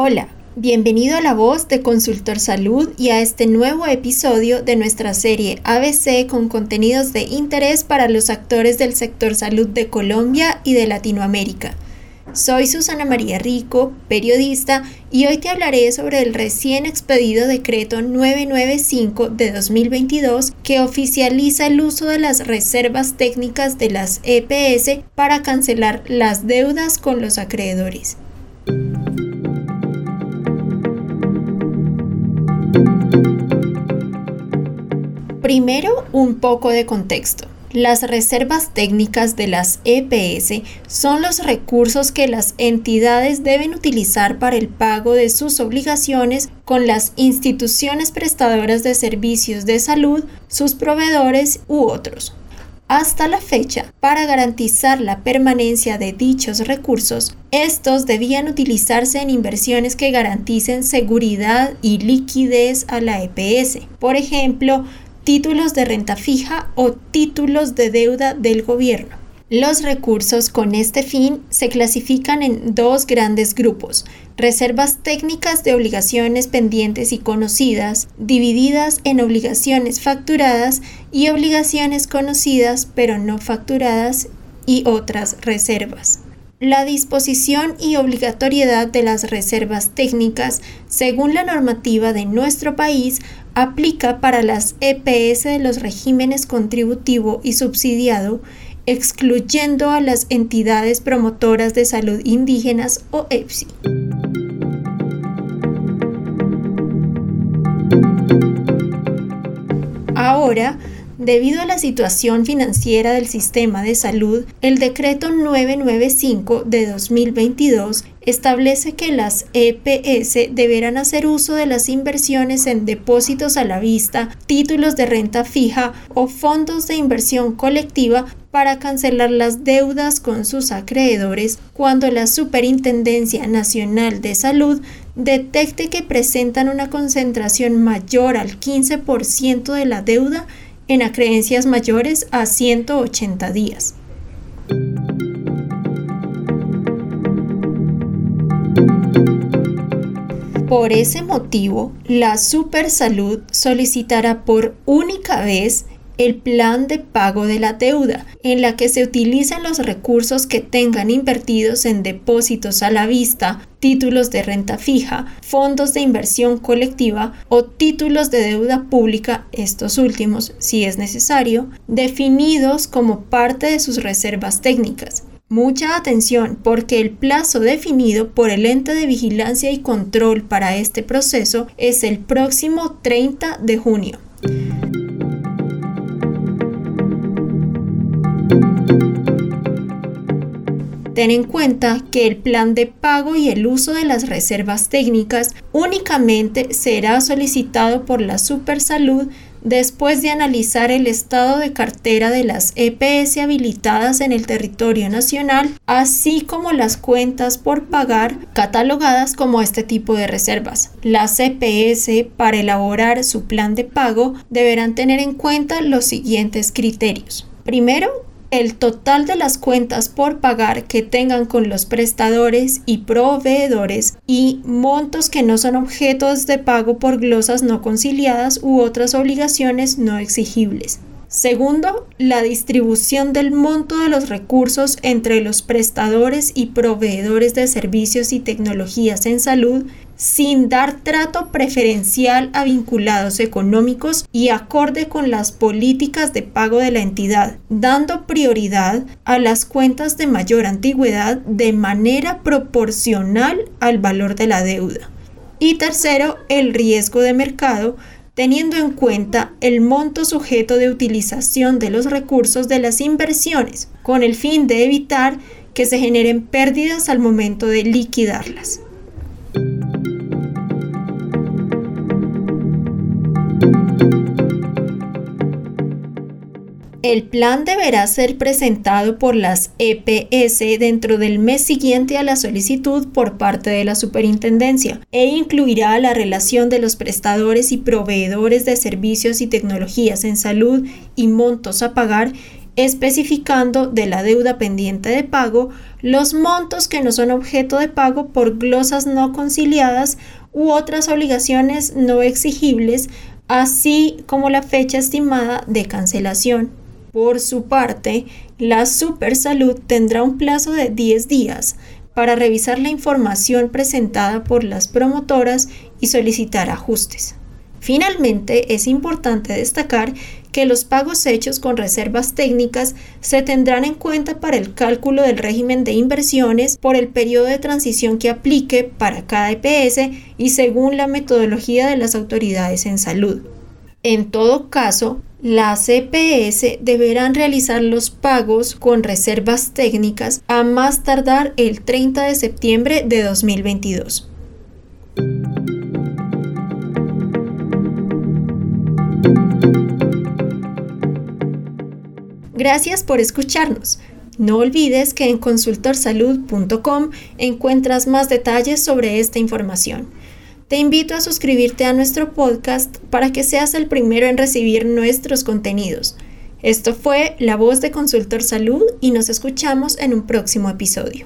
Hola, bienvenido a la voz de Consultor Salud y a este nuevo episodio de nuestra serie ABC con contenidos de interés para los actores del sector salud de Colombia y de Latinoamérica. Soy Susana María Rico, periodista, y hoy te hablaré sobre el recién expedido decreto 995 de 2022 que oficializa el uso de las reservas técnicas de las EPS para cancelar las deudas con los acreedores. Primero, un poco de contexto. Las reservas técnicas de las EPS son los recursos que las entidades deben utilizar para el pago de sus obligaciones con las instituciones prestadoras de servicios de salud, sus proveedores u otros. Hasta la fecha, para garantizar la permanencia de dichos recursos, estos debían utilizarse en inversiones que garanticen seguridad y liquidez a la EPS. Por ejemplo, títulos de renta fija o títulos de deuda del gobierno. Los recursos con este fin se clasifican en dos grandes grupos, reservas técnicas de obligaciones pendientes y conocidas, divididas en obligaciones facturadas y obligaciones conocidas pero no facturadas y otras reservas. La disposición y obligatoriedad de las reservas técnicas, según la normativa de nuestro país, aplica para las EPS de los regímenes contributivo y subsidiado, excluyendo a las entidades promotoras de salud indígenas o EPSI. Ahora, Debido a la situación financiera del sistema de salud, el decreto 995 de 2022 establece que las EPS deberán hacer uso de las inversiones en depósitos a la vista, títulos de renta fija o fondos de inversión colectiva para cancelar las deudas con sus acreedores cuando la Superintendencia Nacional de Salud detecte que presentan una concentración mayor al 15% de la deuda en acreencias mayores a 180 días. Por ese motivo, la Supersalud solicitará por única vez el plan de pago de la deuda, en la que se utilizan los recursos que tengan invertidos en depósitos a la vista, títulos de renta fija, fondos de inversión colectiva o títulos de deuda pública, estos últimos, si es necesario, definidos como parte de sus reservas técnicas. Mucha atención porque el plazo definido por el ente de vigilancia y control para este proceso es el próximo 30 de junio. Ten en cuenta que el plan de pago y el uso de las reservas técnicas únicamente será solicitado por la Supersalud después de analizar el estado de cartera de las EPS habilitadas en el territorio nacional, así como las cuentas por pagar catalogadas como este tipo de reservas. Las EPS, para elaborar su plan de pago, deberán tener en cuenta los siguientes criterios. Primero, el total de las cuentas por pagar que tengan con los prestadores y proveedores y montos que no son objetos de pago por glosas no conciliadas u otras obligaciones no exigibles. Segundo, la distribución del monto de los recursos entre los prestadores y proveedores de servicios y tecnologías en salud sin dar trato preferencial a vinculados económicos y acorde con las políticas de pago de la entidad, dando prioridad a las cuentas de mayor antigüedad de manera proporcional al valor de la deuda. Y tercero, el riesgo de mercado teniendo en cuenta el monto sujeto de utilización de los recursos de las inversiones, con el fin de evitar que se generen pérdidas al momento de liquidarlas. El plan deberá ser presentado por las EPS dentro del mes siguiente a la solicitud por parte de la superintendencia e incluirá la relación de los prestadores y proveedores de servicios y tecnologías en salud y montos a pagar especificando de la deuda pendiente de pago los montos que no son objeto de pago por glosas no conciliadas u otras obligaciones no exigibles, así como la fecha estimada de cancelación. Por su parte, la Supersalud tendrá un plazo de 10 días para revisar la información presentada por las promotoras y solicitar ajustes. Finalmente, es importante destacar que los pagos hechos con reservas técnicas se tendrán en cuenta para el cálculo del régimen de inversiones por el periodo de transición que aplique para cada EPS y según la metodología de las autoridades en salud. En todo caso, las EPS deberán realizar los pagos con reservas técnicas a más tardar el 30 de septiembre de 2022. Gracias por escucharnos. No olvides que en consultorsalud.com encuentras más detalles sobre esta información. Te invito a suscribirte a nuestro podcast para que seas el primero en recibir nuestros contenidos. Esto fue La Voz de Consultor Salud y nos escuchamos en un próximo episodio.